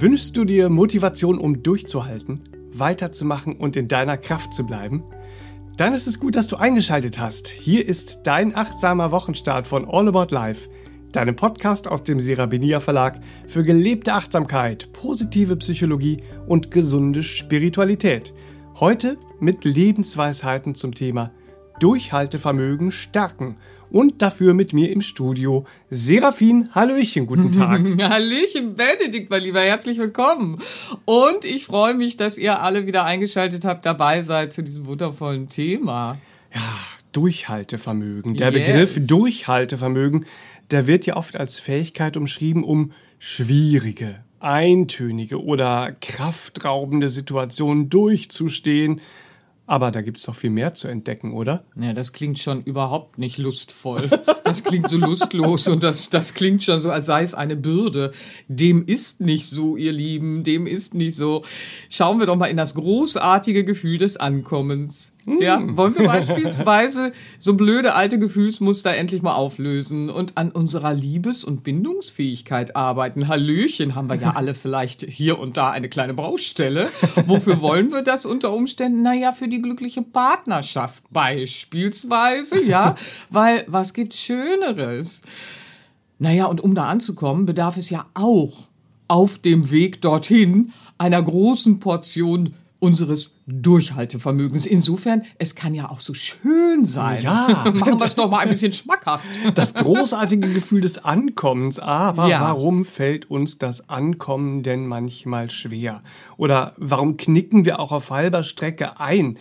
Wünschst du dir Motivation, um durchzuhalten, weiterzumachen und in deiner Kraft zu bleiben? Dann ist es gut, dass du eingeschaltet hast. Hier ist dein achtsamer Wochenstart von All About Life, deinem Podcast aus dem Serabinia Verlag für gelebte Achtsamkeit, positive Psychologie und gesunde Spiritualität. Heute mit Lebensweisheiten zum Thema Durchhaltevermögen stärken und dafür mit mir im Studio Serafin. Hallöchen, guten Tag. Hallöchen, Benedikt, mein Lieber, herzlich willkommen. Und ich freue mich, dass ihr alle wieder eingeschaltet habt, dabei seid zu diesem wundervollen Thema. Ja, Durchhaltevermögen. Der yes. Begriff Durchhaltevermögen, der wird ja oft als Fähigkeit umschrieben, um schwierige, eintönige oder kraftraubende Situationen durchzustehen aber da gibt es doch viel mehr zu entdecken, oder? Ja, das klingt schon überhaupt nicht lustvoll. Das klingt so lustlos und das, das klingt schon so, als sei es eine Bürde. Dem ist nicht so, ihr Lieben, dem ist nicht so. Schauen wir doch mal in das großartige Gefühl des Ankommens. Ja, hm. wollen wir beispielsweise so blöde alte Gefühlsmuster endlich mal auflösen und an unserer Liebes- und Bindungsfähigkeit arbeiten? Hallöchen, haben wir ja alle vielleicht hier und da eine kleine Baustelle. Wofür wollen wir das unter Umständen? Naja, für die glückliche Partnerschaft beispielsweise, ja, weil was gibt's Schöneres? Naja, und um da anzukommen, bedarf es ja auch auf dem Weg dorthin einer großen Portion unseres Durchhaltevermögens. Insofern, es kann ja auch so schön sein. Ja. Machen wir es doch mal ein bisschen schmackhaft. Das großartige Gefühl des Ankommens. Aber ja. warum fällt uns das Ankommen denn manchmal schwer? Oder warum knicken wir auch auf halber Strecke ein?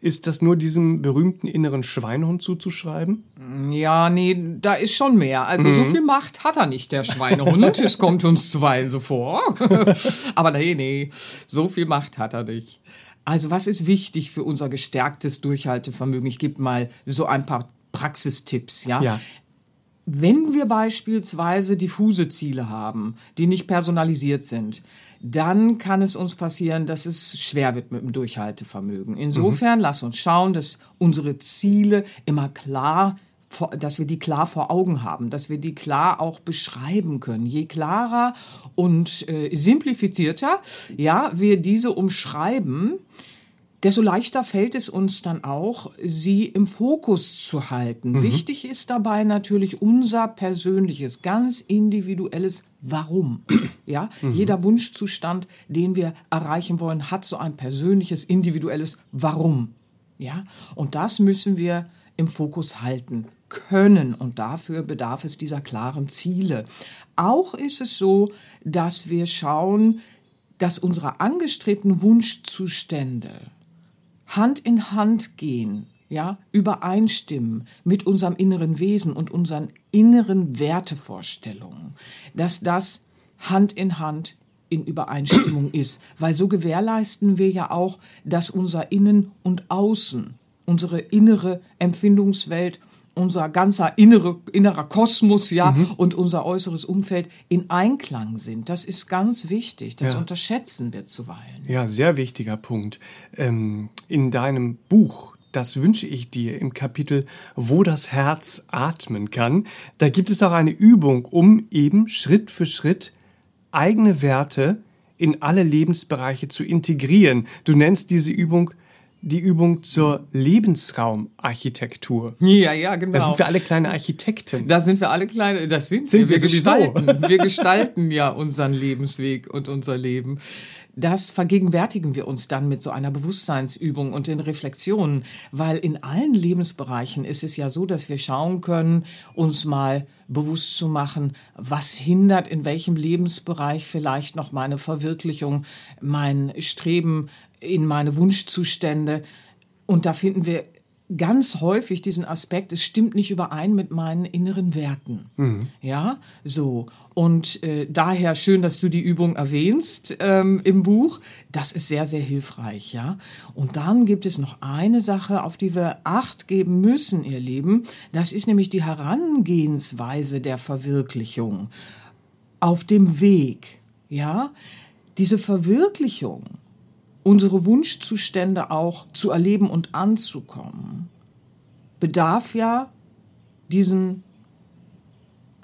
Ist das nur diesem berühmten inneren Schweinehund zuzuschreiben? Ja, nee, da ist schon mehr. Also mhm. so viel Macht hat er nicht, der Schweinehund. es kommt uns zuweilen so vor. Aber nee, nee, so viel Macht hat er nicht. Also was ist wichtig für unser gestärktes Durchhaltevermögen? Ich gebe mal so ein paar Praxistipps, ja. ja. Wenn wir beispielsweise diffuse Ziele haben, die nicht personalisiert sind, dann kann es uns passieren, dass es schwer wird mit dem Durchhaltevermögen. Insofern mhm. lass uns schauen, dass unsere Ziele immer klar dass wir die klar vor Augen haben, dass wir die klar auch beschreiben können. Je klarer und äh, simplifizierter, ja, wir diese umschreiben, desto leichter fällt es uns dann auch, sie im Fokus zu halten. Mhm. Wichtig ist dabei natürlich unser persönliches, ganz individuelles Warum. Ja, mhm. jeder Wunschzustand, den wir erreichen wollen, hat so ein persönliches, individuelles Warum. Ja, und das müssen wir im Fokus halten können. Und dafür bedarf es dieser klaren Ziele. Auch ist es so, dass wir schauen, dass unsere angestrebten Wunschzustände Hand in Hand gehen, ja, übereinstimmen mit unserem inneren Wesen und unseren inneren Wertevorstellungen, dass das Hand in Hand in Übereinstimmung ist, weil so gewährleisten wir ja auch, dass unser Innen und Außen, unsere innere Empfindungswelt unser ganzer innere, innerer Kosmos, ja, mhm. und unser äußeres Umfeld in Einklang sind. Das ist ganz wichtig. Das ja. unterschätzen wir zuweilen. Ja, sehr wichtiger Punkt. Ähm, in deinem Buch, das wünsche ich dir im Kapitel Wo das Herz atmen kann. Da gibt es auch eine Übung, um eben Schritt für Schritt eigene Werte in alle Lebensbereiche zu integrieren. Du nennst diese Übung die Übung zur Lebensraumarchitektur. Ja, ja, genau. Da sind wir alle kleine Architekten. Da sind wir alle kleine, das sind, sind wir. Wir, wir gestalten, wir gestalten ja unseren Lebensweg und unser Leben. Das vergegenwärtigen wir uns dann mit so einer Bewusstseinsübung und in Reflexionen, weil in allen Lebensbereichen ist es ja so, dass wir schauen können, uns mal bewusst zu machen, was hindert in welchem Lebensbereich vielleicht noch meine Verwirklichung, mein Streben in meine Wunschzustände. Und da finden wir ganz häufig diesen Aspekt, es stimmt nicht überein mit meinen inneren Werten. Mhm. Ja, so. Und äh, daher schön, dass du die Übung erwähnst ähm, im Buch. Das ist sehr, sehr hilfreich, ja. Und dann gibt es noch eine Sache, auf die wir Acht geben müssen, ihr Lieben. Das ist nämlich die Herangehensweise der Verwirklichung auf dem Weg, ja. Diese Verwirklichung unsere Wunschzustände auch zu erleben und anzukommen, bedarf ja diesen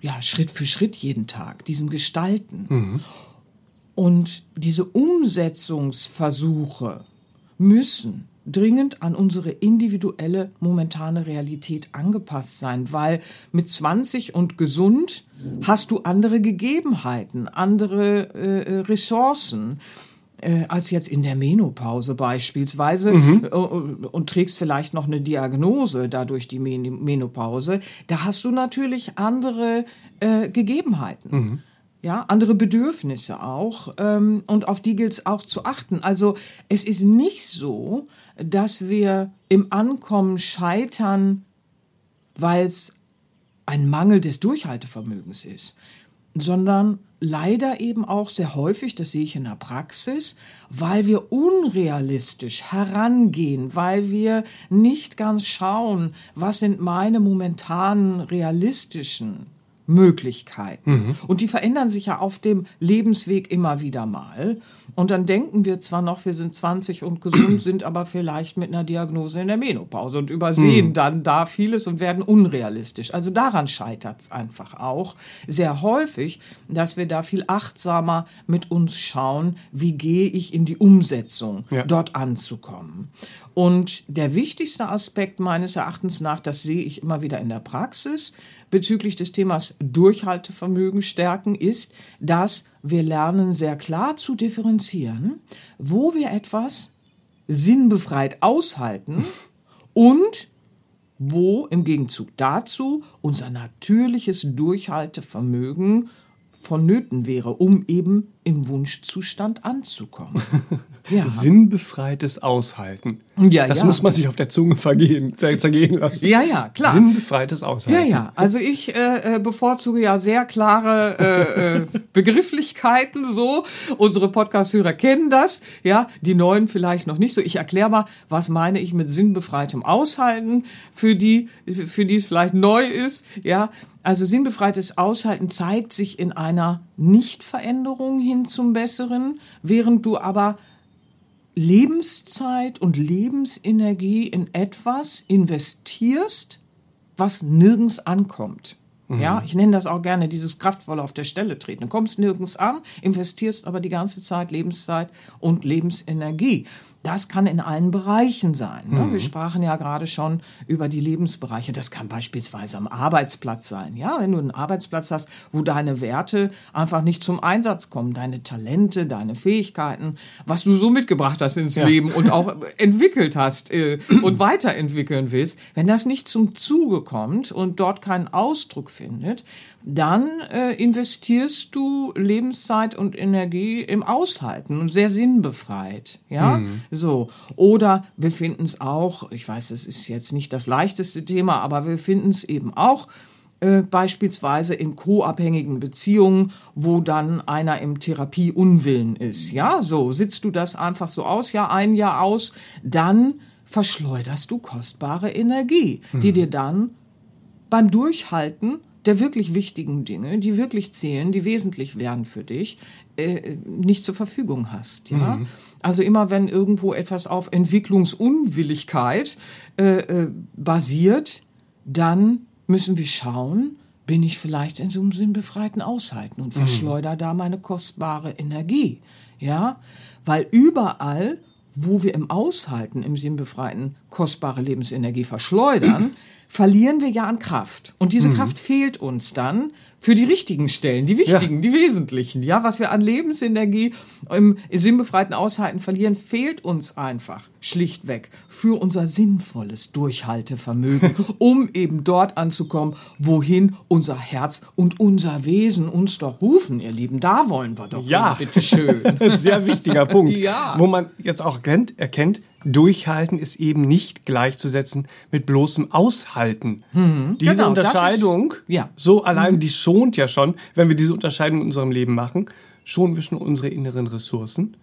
ja, Schritt für Schritt jeden Tag, diesen Gestalten. Mhm. Und diese Umsetzungsversuche müssen dringend an unsere individuelle momentane Realität angepasst sein, weil mit 20 und gesund hast du andere Gegebenheiten, andere äh, Ressourcen äh, als jetzt in der Menopause beispielsweise mhm. äh, und trägst vielleicht noch eine Diagnose dadurch die Men Menopause, da hast du natürlich andere äh, Gegebenheiten. Mhm ja, andere Bedürfnisse auch. Ähm, und auf die gilt es auch zu achten. Also es ist nicht so, dass wir im Ankommen scheitern, weil es ein Mangel des Durchhaltevermögens ist, sondern leider eben auch sehr häufig, das sehe ich in der Praxis, weil wir unrealistisch herangehen, weil wir nicht ganz schauen, was sind meine momentanen realistischen Möglichkeiten. Mhm. Und die verändern sich ja auf dem Lebensweg immer wieder mal. Und dann denken wir zwar noch, wir sind 20 und gesund, sind aber vielleicht mit einer Diagnose in der Menopause und übersehen mhm. dann da vieles und werden unrealistisch. Also daran scheitert es einfach auch sehr häufig, dass wir da viel achtsamer mit uns schauen, wie gehe ich in die Umsetzung, ja. dort anzukommen. Und der wichtigste Aspekt meines Erachtens nach, das sehe ich immer wieder in der Praxis, bezüglich des Themas Durchhaltevermögen stärken, ist, dass wir lernen sehr klar zu differenzieren, wo wir etwas sinnbefreit aushalten und wo im Gegenzug dazu unser natürliches Durchhaltevermögen vonnöten wäre, um eben im Wunschzustand anzukommen. Ja. Sinnbefreites Aushalten. Ja, das ja. muss man sich auf der Zunge vergehen, zergehen lassen. Ja, ja, klar. Sinnbefreites Aushalten. Ja, ja. Also ich äh, äh bevorzuge ja sehr klare äh, äh, Begrifflichkeiten so. Unsere Podcast-Hörer kennen das. Ja, die Neuen vielleicht noch nicht so. Ich erkläre mal, was meine ich mit sinnbefreitem Aushalten für die, für die es vielleicht neu ist. Ja, also sinnbefreites Aushalten zeigt sich in einer Nichtveränderung hin zum Besseren, während du aber Lebenszeit und Lebensenergie in etwas investierst, was nirgends ankommt. Mhm. Ja, ich nenne das auch gerne dieses kraftvolle auf der Stelle treten. Du kommst nirgends an, investierst aber die ganze Zeit Lebenszeit und Lebensenergie. Das kann in allen Bereichen sein. Ne? Mhm. Wir sprachen ja gerade schon über die Lebensbereiche. Das kann beispielsweise am Arbeitsplatz sein. Ja, wenn du einen Arbeitsplatz hast, wo deine Werte einfach nicht zum Einsatz kommen, deine Talente, deine Fähigkeiten, was du so mitgebracht hast ins ja. Leben und auch entwickelt hast äh, und weiterentwickeln willst, wenn das nicht zum Zuge kommt und dort keinen Ausdruck findet, dann äh, investierst du Lebenszeit und Energie im Aushalten und sehr sinnbefreit, ja, mhm. so. Oder wir finden es auch, ich weiß, das ist jetzt nicht das leichteste Thema, aber wir finden es eben auch äh, beispielsweise in co-abhängigen Beziehungen, wo dann einer im Therapieunwillen ist, ja, so sitzt du das einfach so aus, ja, ein Jahr aus, dann verschleuderst du kostbare Energie, mhm. die dir dann beim Durchhalten der wirklich wichtigen Dinge, die wirklich zählen, die wesentlich wären für dich, äh, nicht zur Verfügung hast. Ja? Mhm. Also immer wenn irgendwo etwas auf Entwicklungsunwilligkeit äh, äh, basiert, dann müssen wir schauen, bin ich vielleicht in so einem sinnbefreiten Aushalten und mhm. verschleuder mhm. da meine kostbare Energie. Ja, weil überall, wo wir im Aushalten, im sinnbefreiten, kostbare Lebensenergie verschleudern, verlieren wir ja an Kraft. Und diese mhm. Kraft fehlt uns dann für die richtigen Stellen, die wichtigen, ja. die wesentlichen. Ja, was wir an Lebensenergie im, sinnbefreiten Aushalten verlieren, fehlt uns einfach schlichtweg für unser sinnvolles Durchhaltevermögen, um eben dort anzukommen, wohin unser Herz und unser Wesen uns doch rufen, ihr Lieben. Da wollen wir doch. Ja, bitte schön. Sehr wichtiger Punkt. Ja. Wo man jetzt auch erkennt, erkennt Durchhalten ist eben nicht gleichzusetzen mit bloßem Aushalten. Mhm, diese genau, Unterscheidung, ist, ja. so allein, mhm. die schont ja schon, wenn wir diese Unterscheidung in unserem Leben machen, schonen wir schon unsere inneren Ressourcen.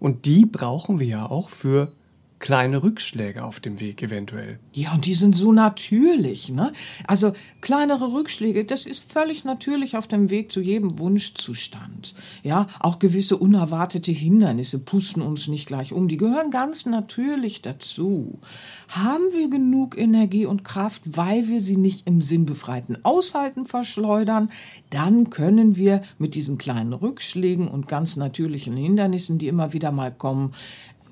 Und die brauchen wir ja auch für kleine Rückschläge auf dem Weg eventuell. Ja, und die sind so natürlich, ne? Also kleinere Rückschläge, das ist völlig natürlich auf dem Weg zu jedem Wunschzustand. Ja, auch gewisse unerwartete Hindernisse pusten uns nicht gleich um, die gehören ganz natürlich dazu. Haben wir genug Energie und Kraft, weil wir sie nicht im sinnbefreiten Aushalten verschleudern, dann können wir mit diesen kleinen Rückschlägen und ganz natürlichen Hindernissen, die immer wieder mal kommen,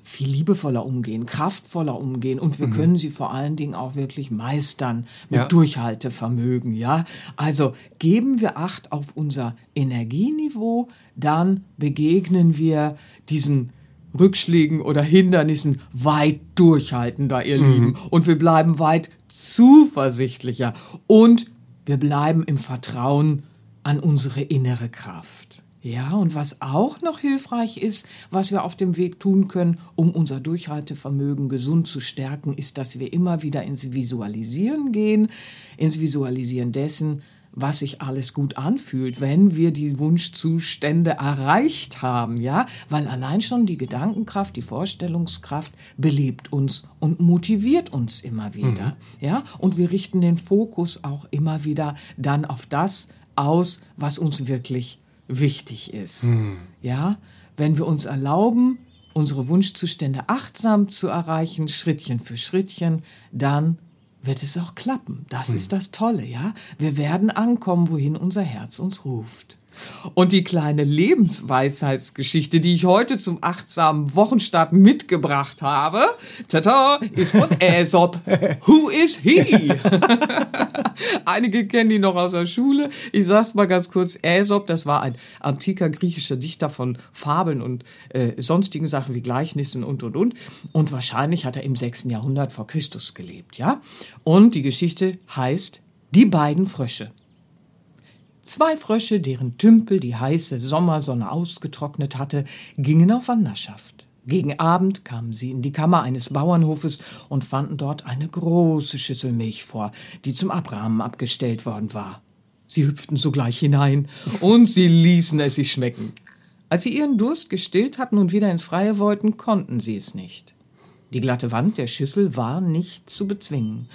viel liebevoller umgehen, kraftvoller umgehen und wir mhm. können sie vor allen Dingen auch wirklich meistern mit ja. Durchhaltevermögen, ja? Also geben wir Acht auf unser Energieniveau, dann begegnen wir diesen Rückschlägen oder Hindernissen weit durchhaltender, ihr mhm. Lieben. Und wir bleiben weit zuversichtlicher und wir bleiben im Vertrauen an unsere innere Kraft. Ja, und was auch noch hilfreich ist, was wir auf dem Weg tun können, um unser Durchhaltevermögen gesund zu stärken, ist, dass wir immer wieder ins Visualisieren gehen, ins Visualisieren dessen, was sich alles gut anfühlt, wenn wir die Wunschzustände erreicht haben, ja, weil allein schon die Gedankenkraft, die Vorstellungskraft belebt uns und motiviert uns immer wieder, mhm. ja, und wir richten den Fokus auch immer wieder dann auf das aus, was uns wirklich wichtig ist. Mhm. Ja, wenn wir uns erlauben, unsere Wunschzustände achtsam zu erreichen, Schrittchen für Schrittchen, dann wird es auch klappen. Das mhm. ist das Tolle, ja? Wir werden ankommen, wohin unser Herz uns ruft. Und die kleine Lebensweisheitsgeschichte, die ich heute zum achtsamen Wochenstart mitgebracht habe, tata, ist von Aesop. Who is he? Einige kennen die noch aus der Schule. Ich sag's mal ganz kurz. Aesop, das war ein antiker griechischer Dichter von Fabeln und äh, sonstigen Sachen wie Gleichnissen und, und, und. Und wahrscheinlich hat er im sechsten Jahrhundert vor Christus gelebt, ja? Und die Geschichte heißt Die beiden Frösche. Zwei Frösche, deren Tümpel die heiße Sommersonne ausgetrocknet hatte, gingen auf Wanderschaft. Gegen Abend kamen sie in die Kammer eines Bauernhofes und fanden dort eine große Schüssel Milch vor, die zum Abrahmen abgestellt worden war. Sie hüpften sogleich hinein und sie ließen es sich schmecken. Als sie ihren Durst gestillt hatten und wieder ins Freie wollten, konnten sie es nicht. Die glatte Wand der Schüssel war nicht zu bezwingen,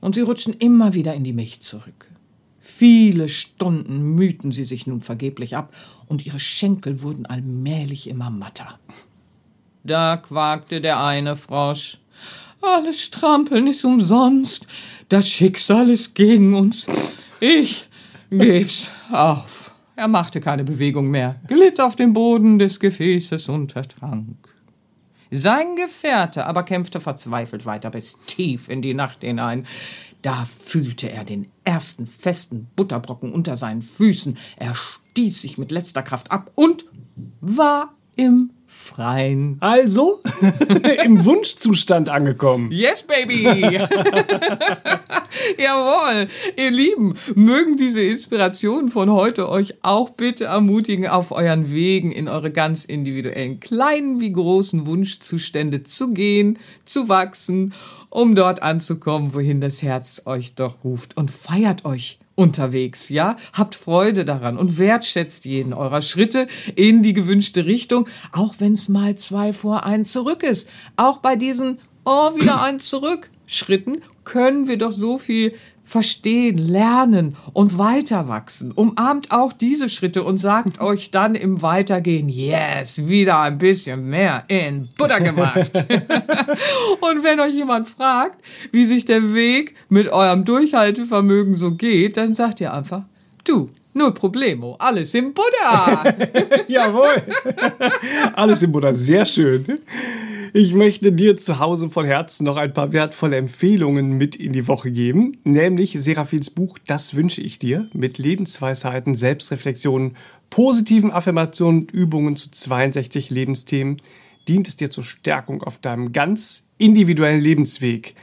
und sie rutschten immer wieder in die Milch zurück. Viele Stunden mühten sie sich nun vergeblich ab, und ihre Schenkel wurden allmählich immer matter. Da quakte der eine Frosch. Alles Strampeln ist umsonst. Das Schicksal ist gegen uns. Ich geb's auf. Er machte keine Bewegung mehr, glitt auf den Boden des Gefäßes und ertrank. Sein Gefährte aber kämpfte verzweifelt weiter bis tief in die Nacht hinein. Da fühlte er den ersten festen Butterbrocken unter seinen Füßen. Er stieß sich mit letzter Kraft ab und war im Freien. Also im Wunschzustand angekommen. Yes, baby! Jawohl, ihr Lieben, mögen diese Inspirationen von heute euch auch bitte ermutigen, auf euren Wegen in eure ganz individuellen kleinen wie großen Wunschzustände zu gehen, zu wachsen, um dort anzukommen, wohin das Herz euch doch ruft und feiert euch unterwegs, ja? Habt Freude daran und wertschätzt jeden eurer Schritte in die gewünschte Richtung, auch wenn es mal zwei vor ein zurück ist. Auch bei diesen, oh, wieder ein zurück Schritten können wir doch so viel verstehen, lernen und weiter wachsen. Umarmt auch diese Schritte und sagt euch dann im Weitergehen, yes, wieder ein bisschen mehr in Butter gemacht. und wenn euch jemand fragt, wie sich der Weg mit eurem Durchhaltevermögen so geht, dann sagt ihr einfach, du, Null Problemo, alles im Buddha. Jawohl. alles im Buddha, sehr schön. Ich möchte dir zu Hause von Herzen noch ein paar wertvolle Empfehlungen mit in die Woche geben, nämlich Seraphins Buch Das wünsche ich dir mit Lebensweisheiten, Selbstreflexionen, positiven Affirmationen und Übungen zu 62 Lebensthemen. Dient es dir zur Stärkung auf deinem ganz individuellen Lebensweg.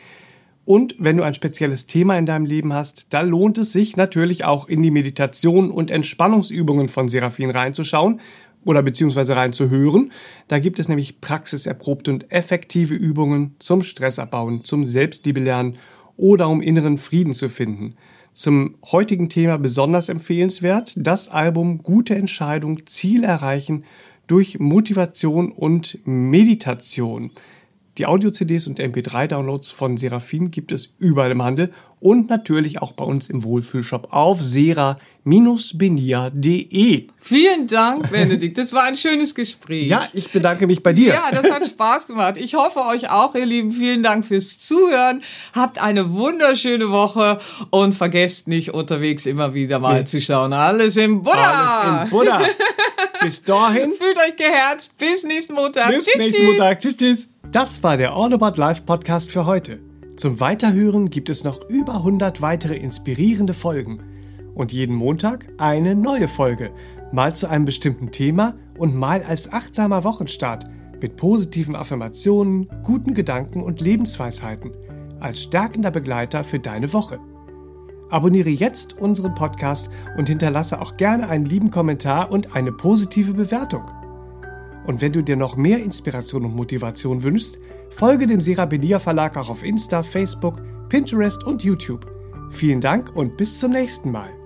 Und wenn du ein spezielles Thema in deinem Leben hast, da lohnt es sich natürlich auch in die Meditation und Entspannungsübungen von Seraphin reinzuschauen oder beziehungsweise reinzuhören. Da gibt es nämlich praxiserprobte und effektive Übungen zum Stressabbauen, zum Selbstliebe oder um inneren Frieden zu finden. Zum heutigen Thema besonders empfehlenswert das Album Gute Entscheidung, Ziel erreichen durch Motivation und Meditation. Die Audio-CDs und MP3-Downloads von Seraphin gibt es überall im Handel und natürlich auch bei uns im Wohlfühlshop auf sera-benia.de. Vielen Dank, Benedikt. Das war ein schönes Gespräch. Ja, ich bedanke mich bei dir. Ja, das hat Spaß gemacht. Ich hoffe euch auch, ihr Lieben. Vielen Dank fürs Zuhören. Habt eine wunderschöne Woche und vergesst nicht unterwegs immer wieder mal zu schauen. Alles im Buddha. Alles im Buddha. Bis dahin. Fühlt euch geherzt. Bis nächsten Montag. Bis tschüss, nächsten tschüss. Montag. Tschüss, tschüss. Das war der All About Life Podcast für heute. Zum Weiterhören gibt es noch über 100 weitere inspirierende Folgen. Und jeden Montag eine neue Folge. Mal zu einem bestimmten Thema und mal als achtsamer Wochenstart mit positiven Affirmationen, guten Gedanken und Lebensweisheiten als stärkender Begleiter für deine Woche. Abonniere jetzt unseren Podcast und hinterlasse auch gerne einen lieben Kommentar und eine positive Bewertung. Und wenn du dir noch mehr Inspiration und Motivation wünschst, folge dem Serabelia Verlag auch auf Insta, Facebook, Pinterest und YouTube. Vielen Dank und bis zum nächsten Mal.